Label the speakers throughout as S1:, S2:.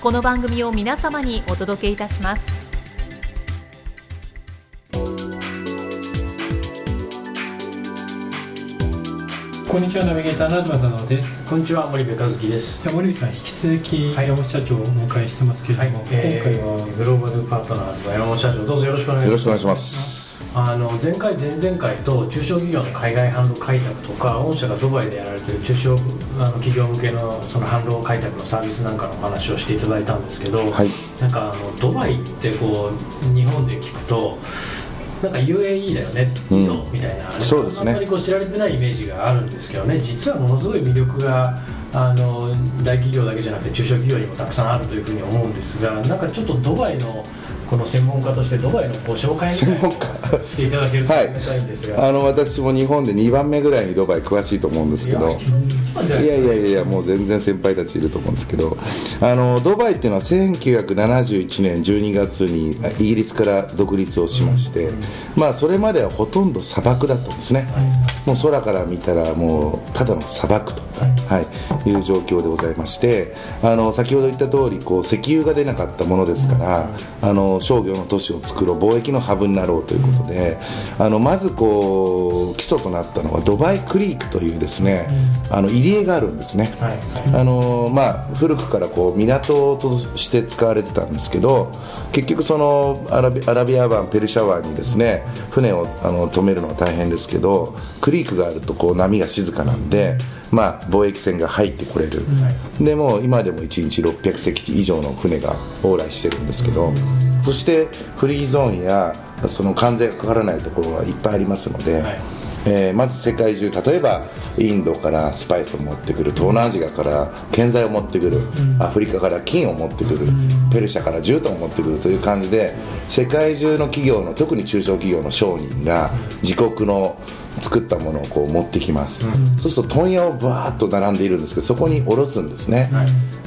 S1: この番組を皆様にお届けいたします。
S2: こんにちはナビゲーターの東忠夫です。
S3: こんにちは森部和樹です。
S2: じゃあ森部さん引き続き山本社長をお迎えしてますけれども、
S3: えー
S2: 今回は。
S3: グローバルパートナーズの山本社長どうぞよろしくお願いします。
S4: よろしくお願いします。
S3: あの前回前々回と中小企業の海外販路開拓とか御社がドバイでやられている中小あの企業向けのその販路開拓のサービスなんかのお話をしていただいたんですけど、
S4: はい。
S3: なんかあのドバイってこう日本で聞くとなんか UAE だよね、
S4: うん。
S3: みたいな、
S4: そうですね。
S3: あんまりこう知られてないイメージがあるんですけどね実はものすごい魅力があの大企業だけじゃなくて中小企業にもたくさんあるというふうに思うんですがなんかちょっとドバイのこの専門家としてドバイのご紹介みたいなのをしていただけるとありがたいんですが、
S4: あの私も日本で2番目ぐらいにドバイ詳しいと思うんですけど。
S3: いやい
S4: いやいやもう全然先輩たちいると思うんですけど。あのドバイっていうのは1971年12月にイギリスから独立をしまして、まあそれまではほとんど砂漠だったんですね、もう空から見たらもうただの砂漠と、はい、いう状況でございましてあの先ほど言った通りこう石油が出なかったものですから、あの商業の都市を作ろう貿易のハブになろうということで、あのまずこう基礎となったのはドバイクリークというですね、あの入り江があるんですね、
S3: はい。
S4: あのまあ、古くからこう港として使われてたんですけど結局そのアラビアラビア湾ペルシャ湾にですね船をあの止めるのは大変ですけどクリークがあるとこう波が静かなんで、まあ、貿易船が入ってこれる、でもう今でも1日600隻以上の船が往来してるんですけど、そしてフリーゾーンやその関税がかからないところはいっぱいありますので、
S3: はい。
S4: えーまず世界中例えばインドからスパイスを持ってくる東南アジアから建材を持ってくる、アフリカから金を持ってくる、ペルシャから絨毯を持ってくるという感じで世界中の企業の特に中小企業の商人が自国の作ったものをこう持ってきます、そうすると問屋をバーッと並んでいるんですけどそこに卸すんですね、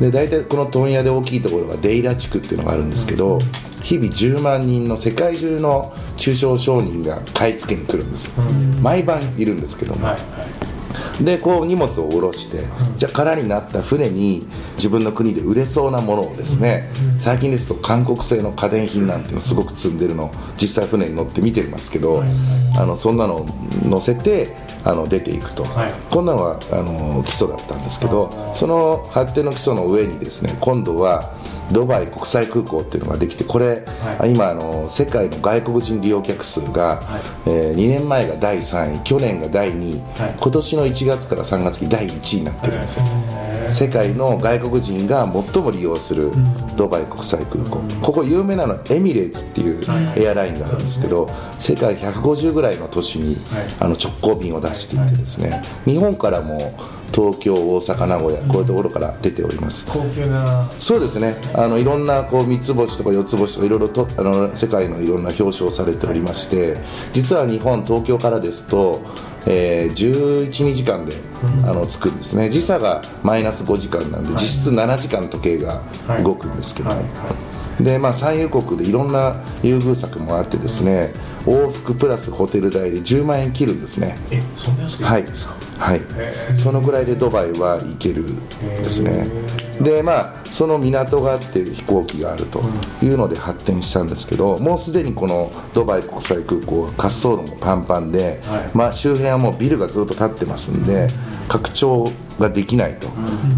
S4: で大体この問屋で大きいところがデイラ地区っていうのがあるんですけど、日々10万人の世界中の中小商人が買い付けに来るんです、毎晩いるんですけども、
S3: はい
S4: でこう荷物を下ろして、じゃあ空になった船に自分の国で売れそうなものをですね、最近ですと韓国製の家電品なんていうのをすごく積んでるのを実際船に乗って見てますけど、あのそんなのを乗せてあの出ていくと、
S3: はい。
S4: こんなのはあの基礎だったんですけどその発展の基礎の上にですね今度はドバイ国際空港っていうのができてこれ、
S3: はい。
S4: 今あの世界の外国人利用客数が、え2年前が第3位去年が第2位、
S3: はい。
S4: 今年の1月から3月期第1位になってるんですよ、世界の外国人が最も利用するドバイ国際空港、ここ有名なのはエミレーツっていうエアラインがあるんですけど、世界150ぐらいの都市に、
S3: はい。
S4: あの直行便を出していてですね、日本からも東京大阪名古屋こういうところから出ております、
S3: 高級な。
S4: そうですね。あのいろんなこう三つ星とか四つ星とかいろいろとあの世界のいろんな表彰をされておりまして実は日本東京からですと、えー、1112時間で、あの着くんですね。時差がマイナス5時間なんで、実質7時間時計が動くんですけど、
S3: はい。
S4: でまあ、産油国でいろんな優遇策もあってですね往復プラスホテル代で10万円切るんですね。
S3: えそんな安
S4: い。
S3: ですか、
S4: はい、そのぐらいでドバイは行けるですね。でまあその港があって飛行機があるというので発展したんですけどもうすでにこのドバイ国際空港は滑走路もパンパンで、
S3: はい。
S4: まあ、周辺はもうビルがずっと建ってますんで拡張ができないと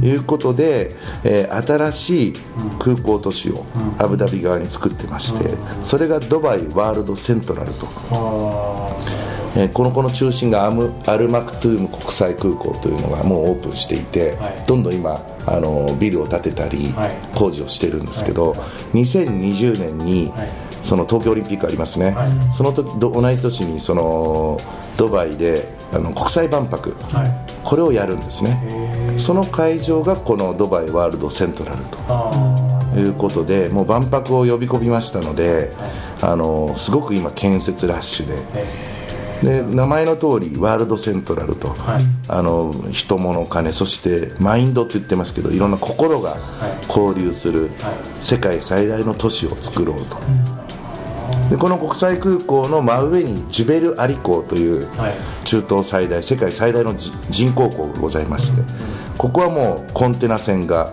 S4: いうことで、えー新しい空港都市をアブダビ側に作ってましてそれがドバイワールドセントラルと。
S3: あ
S4: えーこの子の中心がアムアルマクトゥーム国際空港というのがもうオープンしていて、
S3: はい。
S4: どんどん今あのビルを建てたり、
S3: はい。
S4: 工事をしてるんですけど、2020年に、
S3: はい。
S4: その東京オリンピックありますね、
S3: はい。
S4: その時ど同じ年にそのドバイであの国際万博、これをやるんですね。その会場がこのドバイワールドセントラルということでもう万博を呼び込みましたので、あのすごく今建設ラッシュでで名前の通りワールドセントラルと、
S3: はい。
S4: あの人物金そしてマインドって言ってますけどいろんな心が交流する世界最大の都市を作ろうと、でこの国際空港の真上にジュベルアリ港という
S3: はい。
S4: 中東最大世界最大のじ人工港がございまして、ここはもうコンテナ船が
S3: は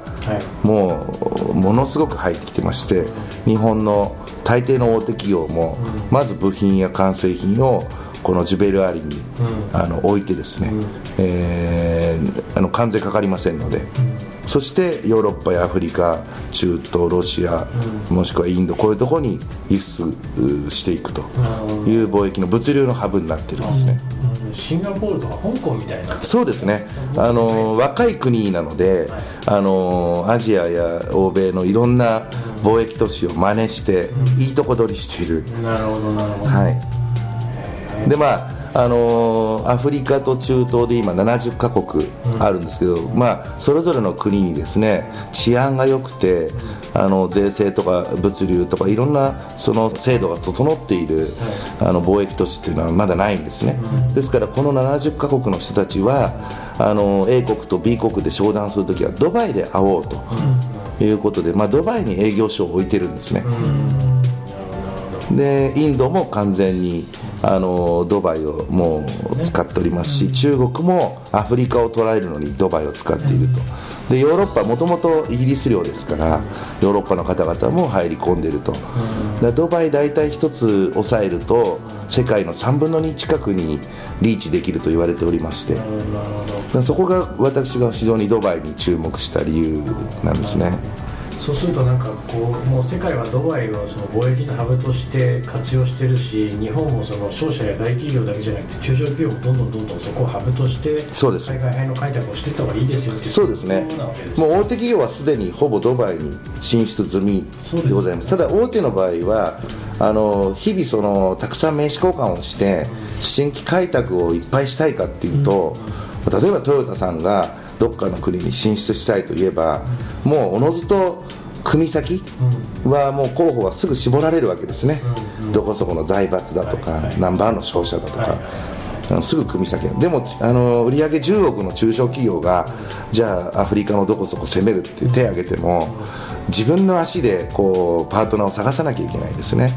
S3: い。
S4: もうものすごく入ってきてまして日本の大抵の大手企業もまず部品や完成品をこのジュベルアリにあの置いてですね、えーあの関税かかりませんので、そしてヨーロッパやアフリカ中東ロシア、もしくはインドこういうところに輸出うしていくという貿易の物流のハブになってるんですね。
S3: うん。シンガポールとか香港みたいな。
S4: そうですね。あの若い国なので、あのアジアや欧米のいろんな貿易都市を真似して、いいとこ取りしている、
S3: なるほどなるほど。
S4: はい、でまああのアフリカと中東で今70カ国あるんですけど、まあ、それぞれの国にですね治安が良くてあの税制とか物流とかいろんなその制度が整っている、あの貿易都市っていうのはまだないんですね、ですからこの70カ国の人たちはあの A 国と B 国で商談するときはドバイで会おうということで、まあ、ドバイに営業所を置いてるんですね、でインドも完全にあのドバイをもう使っておりますし、中国もアフリカを捉えるのにドバイを使っていると。でヨーロッパはもともとイギリス領ですからヨーロッパの方々も入り込んでいると、でドバイ大体一つ抑えると世界の3分の2近くにリーチできると言われておりまして。でそこが私が非常にドバイに注目した理由なんですね。
S3: そうするとなんかこうもう世界はドバイをその貿易のハブとして活用してるし日本もその商社や大企業だけじゃなくて中小企業もどんどんどんどんそこをハブとして
S4: そうです。
S3: 海外配の開拓をしていった方がいいですよってい
S4: そうですね。もう大手企業はすでにほぼドバイに進出済みでございます。ただ大手の場合はあの日々そのたくさん名刺交換をして新規開拓をいっぱいしたいかっていうと、例えばトヨタさんがどっかの国に進出したいといえばもうおのずと組先はもう候補はすぐ絞られるわけですね、どこそこの財閥だとか、ナンバーの商社だとか、すぐ組み先。でもあの売上10億の中小企業がじゃあアフリカのどこそこ攻めるって手を挙げても自分の足でこうパートナーを探さなきゃいけないですね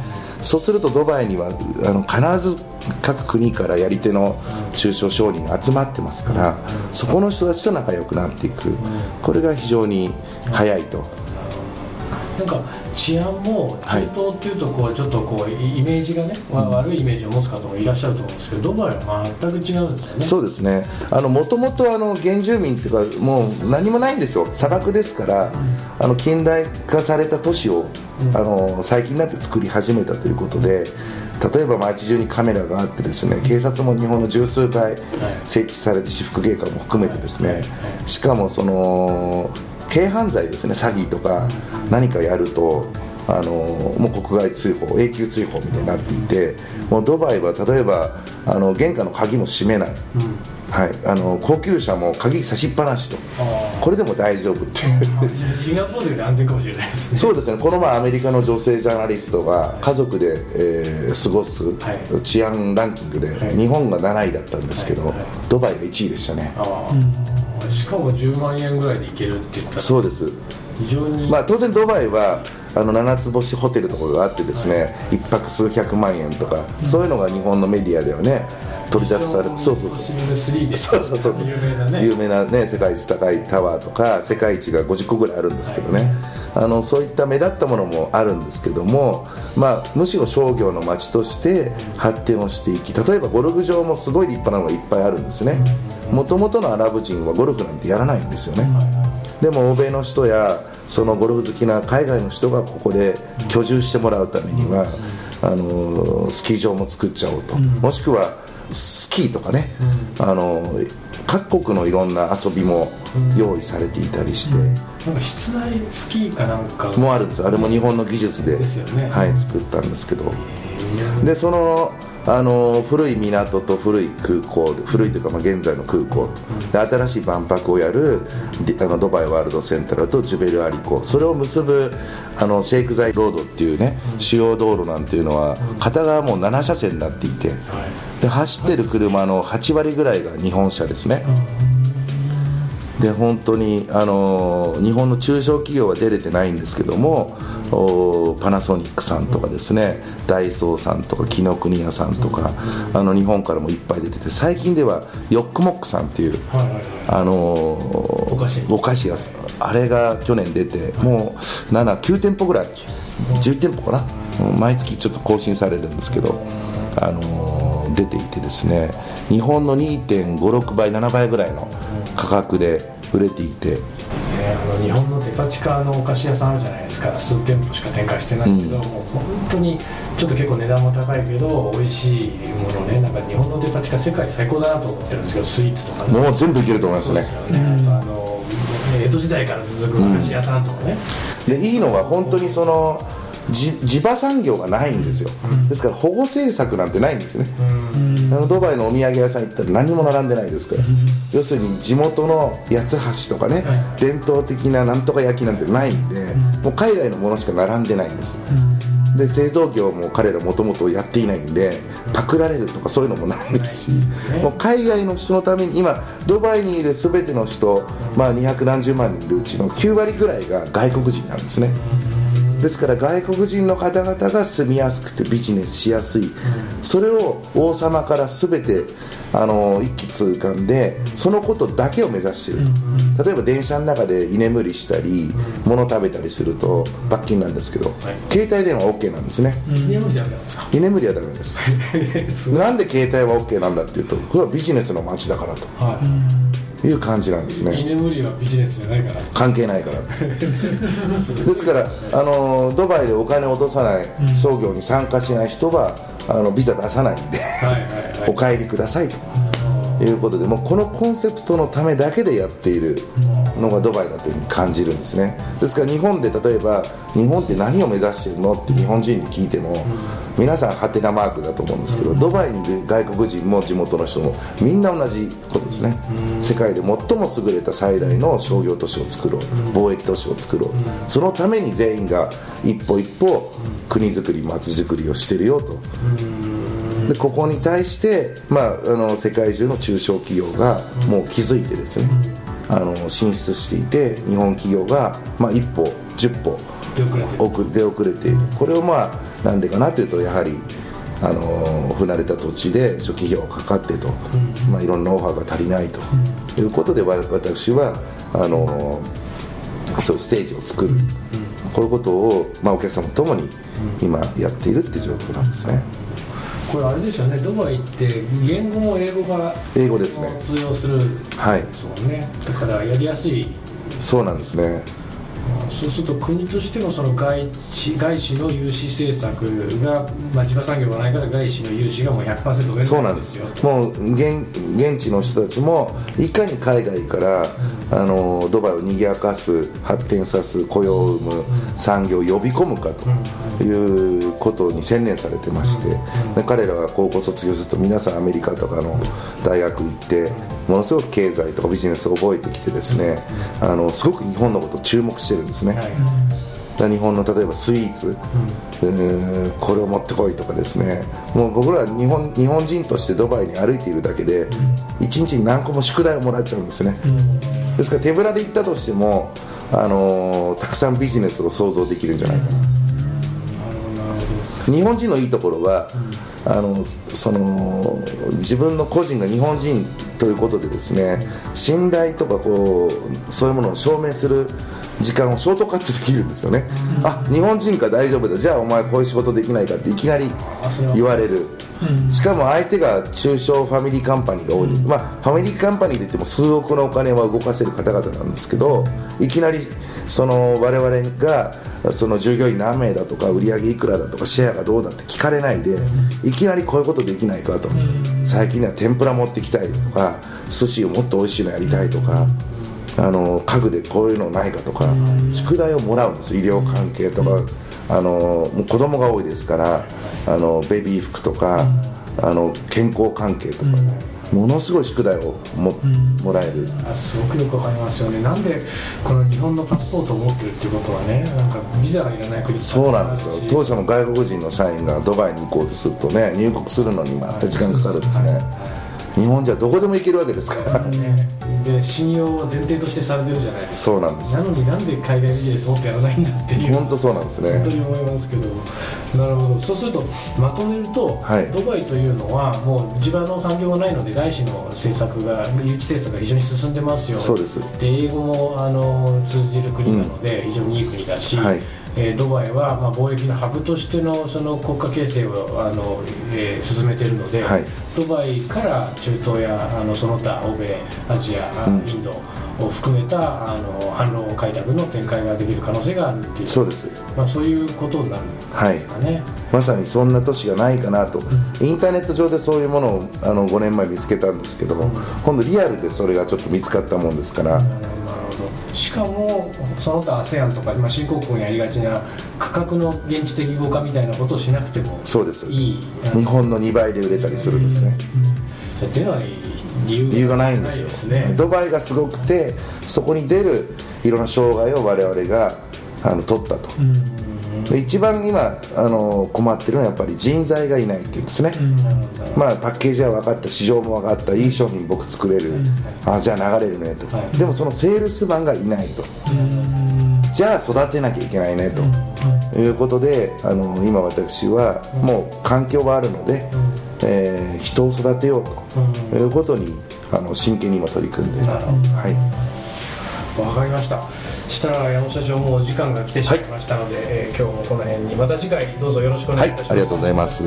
S4: そうするとドバイにはあの必ず各国からやり手の中小商人が集まってますからそこの人たちと仲良くなっていく。これが非常に早いと。
S3: なんか治安も中東っていうとこうちょっとこうイメージがね、まあ悪いイメージを持つ方もいらっしゃると思うんですけどドバイは全く違うんですよね。
S4: そうですね。もともと原住民っていうかもう何もないんですよ。砂漠ですから、あの近代化された都市を、あの最近になって作り始めたということで例えば街中にカメラがあってですね警察も日本の十数倍設置されて私服警官も含めてですねしかもその軽犯罪ですね詐欺とか何かやるとあのもう国外追放永久追放みたいになっていてもうドバイは例えばあの玄関の鍵も閉めない、はい、あの高級車も鍵差しっぱなしと。
S3: あ
S4: これでも大丈夫っていう。
S3: ーシンガポールより安全かもしれないですね。
S4: そうですね。この前アメリカの女性ジャーナリストが家族で、えー過ごす
S3: はい。
S4: 治安ランキングで
S3: はい。
S4: 日本が7位だったんですけど、
S3: はい。はい。
S4: ドバイが1位でしたね。
S3: しかも10万円ぐらいで行けるって言ったら。
S4: そうです。
S3: 非常に、
S4: まあ、当然ドバイはあの7つ星ホテルとかがあってですね、一泊数百万円とか、そういうのが日本のメディアではね取り出されそうそうそう。そうそうそう
S3: 有名なね。
S4: 有名なね世界一高いタワーとか世界一が50個ぐらいあるんですけどね、あのそういった目立ったものもあるんですけども、まあ、むしろ商業の街として発展をしていき例えばゴルフ場もすごい立派なのがいっぱいあるんですね。もともとのアラブ人はゴルフなんてやらないんですよね、でも欧米の人やそのゴルフ好きな海外の人がここで居住してもらうためには、あのスキー場も作っちゃおうと、もしくはスキーとかね、あの各国のいろんな遊びも用意されていたりして、
S3: なんか室内スキーかなんか。
S4: もうあるんです。あれも日本の技術で
S3: ね。
S4: はい、作ったんですけど。でそのあの古い港と古い空港古いというか、まあ、現在の空港と。で新しい万博をやるあのドバイワールドセンタルとジュベルアリ港。それを結ぶあのシェイクザイロードっていうね主要道路なんていうのは片側もう7車線になっていて。で走ってる車の8割ぐらいが日本車ですね。で本当にあの日本の中小企業は出れてないんですけどもおパナソニックさんとかですねダイソーさんとか紀ノ国屋さんとかあの日本からもいっぱい出てて最近ではヨックモックさんっていうあの
S3: お菓子。
S4: 屋さんあれが去年出てもう79店舗ぐらい10店舗かな？うん毎月ちょっと更新されるんですけどあの出ていてですね日本の2.56倍7倍ぐらいの価格で売れていて
S3: ねあの日本のデパ地下のお菓子屋さんあるじゃないですか。数店舗しか展開してないけど、もう本当にちょっと結構値段も高いけど美味しいものねなんか日本のデパ地下世界最高だなと思ってるんですけどスイーツとかね。
S4: もう全部いけると思いますね。
S3: ねあとあの江戸時代から続くお菓子屋さんとかね、
S4: でいいのは本当にそのじ地場産業がないんですよ、ですから保護政策なんてないんですね、あのドバイのお土産屋さん行ったら何も並んでないですから、要するに地元の八つ橋とかね、
S3: はい。
S4: 伝統的ななんとか焼きなんてないんで、もう海外のものしか並んでないんです、で製造業も彼らもともとやっていないんでパクられるとかそういうのもないですし、もう海外の人のために今ドバイにいる全ての人、まあ、200何十万人いるうちの9割ぐらいが外国人なんですね、ですから外国人の方々が住みやすくてビジネスしやすい、それを王様から全てあの一気通貫でそのことだけを目指していると、例えば電車の中で居眠りしたり物食べたりすると罰金なんですけど、携帯電話は OK なんですね、
S3: 眠りダメなんですか？
S4: 居眠りはダメです。なんで携帯は OK なんだっていうとこれはビジネスの街だから
S3: は
S4: という感じなんです
S3: い、居
S4: ね
S3: 眠りはビジネスじゃないから。
S4: 関係ないから。ですからあのドバイでお金を落とさない商業に参加しない人はあのビザ出さないんで。
S3: はいはいはい。
S4: お帰りくださいということでもうこのコンセプトのためだけでやっているのがドバイだというふうに感じるんですね。ですから日本で例えば日本って何を目指してるのって日本人に聞いても皆さんハテナマークだと思うんですけどドバイにいる外国人も地元の人もみんな同じことですね。世界で最も優れた最大の商業都市を作ろう貿易都市を作ろう。そのために全員が一歩一歩国づくり街づくりをしてるよとでここに対して、まあ、あの世界中の中小企業がもう気づいてですね、あの進出していて日本企業が、まあ、一歩10歩
S3: 出遅れて
S4: いるこれをまあなんでかなというとやはりあの不慣れた土地で初期費用がかかってと、まあ、いろんなノウハウが足りないということでわ私はあのそういうステージを作る、こういうことを、まあ、お客様ともに今やっているっていう状況なんですね。
S3: これあれですよねドバイって言語も英語が
S4: 英語ですね。
S3: 通用する
S4: はい
S3: ですもんね。だからやりやすい。
S4: そうなんですね。
S3: そうすると国としてもその外資外資の融資政策が、まあ、地場産業がないから外資の融資がもう100%出
S4: そうなんです。
S3: よ
S4: もう現現地の人たちもいかに海外から、あのドバイを賑やかす発展さす雇用を生む産業を呼び込むかということに専念されてまして、で彼らが高校卒業すると皆さんアメリカとかの大学行ってものすごく経済とかビジネスを覚えてきてですねあのすごく日本のことを注目してるんですね、日本の例えばスイーツ、うーんこれを持ってこいとかですね。もう僕ら日本日本人としてドバイに歩いているだけで1日に何個も宿題をもらっちゃうんですね、ですから手ぶらで行ったとしてもあのたくさんビジネスを想像できるんじゃないかな、日本人のいいところは、あのその自分の個人が日本人ということでですね信頼とかこうそういうものを証明する時間をショートカットできるんですよね、あ日本人か大丈夫だ。じゃあお前こういう仕事できないかっていきなり言われる、しかも相手が中小ファミリーカンパニーが多い、まあ、ファミリーカンパニーで言っても数億のお金は動かせる方々なんですけどいきなりその我々がその従業員何名だとか売上いくらだとかシェアがどうだって聞かれないでいきなりこういうことできないかと。最近では天ぷら持ってきたいとか寿司をもっと美味しいのやりたいとか。あの家具でこういうのないかとか宿題をもらうんです。医療関係とかあのもう子供が多いですからあのベビー服とかあの健康関係とかものすごい宿題をも,、もらえる。
S3: すごくよくわかりますよね。なんでこの日本のパスポートを持ってるっていうことはねなんかビザがいらない国
S4: そうなんですよ。当社の外国人の社員がドバイに行こうとするとね入国するのにまた時間かかるんですね、日本じゃどこでも行けるわけですから、
S3: ね、で信用は前提としてされてるじゃないです
S4: か。そうなんです。
S3: なのになんで海外ビジネスもっとやらないんだっていう。
S4: 本当そうなんですね。
S3: 本当に思いますけど。なるほど。そうするとまとめると、はい、ドバイというのはもう地場の産業がないので外資の政策が誘致政策が非常に進んでますよ。
S4: そうです。
S3: で英語もあの通じる国なので、非常にいい国だし、はいえー、ドバイは、まあ、貿易のハブとしてのその国家形成をあの、えー、進めているので、はい、ドバイから中東やあのその他欧米アジア、うん、インドを含めたあの販路開拓の展開ができる可能性があるっていう
S4: そうです、
S3: まあ、そういうことになるんですかね、はい、
S4: まさにそんな都市がないかなと、うん、インターネット上でそういうものをあの5年前見つけたんですけども、うん、今度リアルでそれがちょっと見つかったもんですから、うん
S3: しかもその他 ASEAN とか今新興国にありがちな価格の現地的合化みたいなことをしなくても
S4: そうです。日本の2倍で売れたりするんですね、
S3: それってい
S4: 理由。がないんですよ。ですね。ドバイがすごくてそこに出るいろんな障害を我々があの取ったと、一番今あの困ってるのはやっぱり人材がいないっていうんですね、まあ、パッケージは分かった市場も分かったいい商品僕作れる、あじゃあ流れるねと、でもそのセールスマンがいないと、じゃあ育てなきゃいけないねと、いうことであの今私はもう環境があるので、えー、人を育てようと。いうことにあの真剣に今取り組んで
S3: はい。わかりましたしたら矢野社長もう時間が来てしまいましたので、はい、えー、今日もこの辺にまた次回どうぞよろしくお願いいたします、はい、あ
S4: りがとうございます。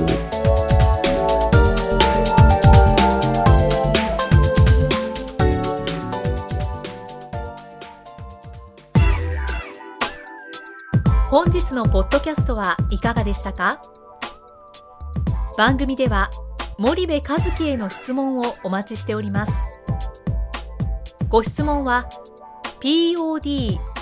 S1: 本日のポッドキャストはいかがでしたか？番組では森部和樹への質問をお待ちしております。ご質問は podcast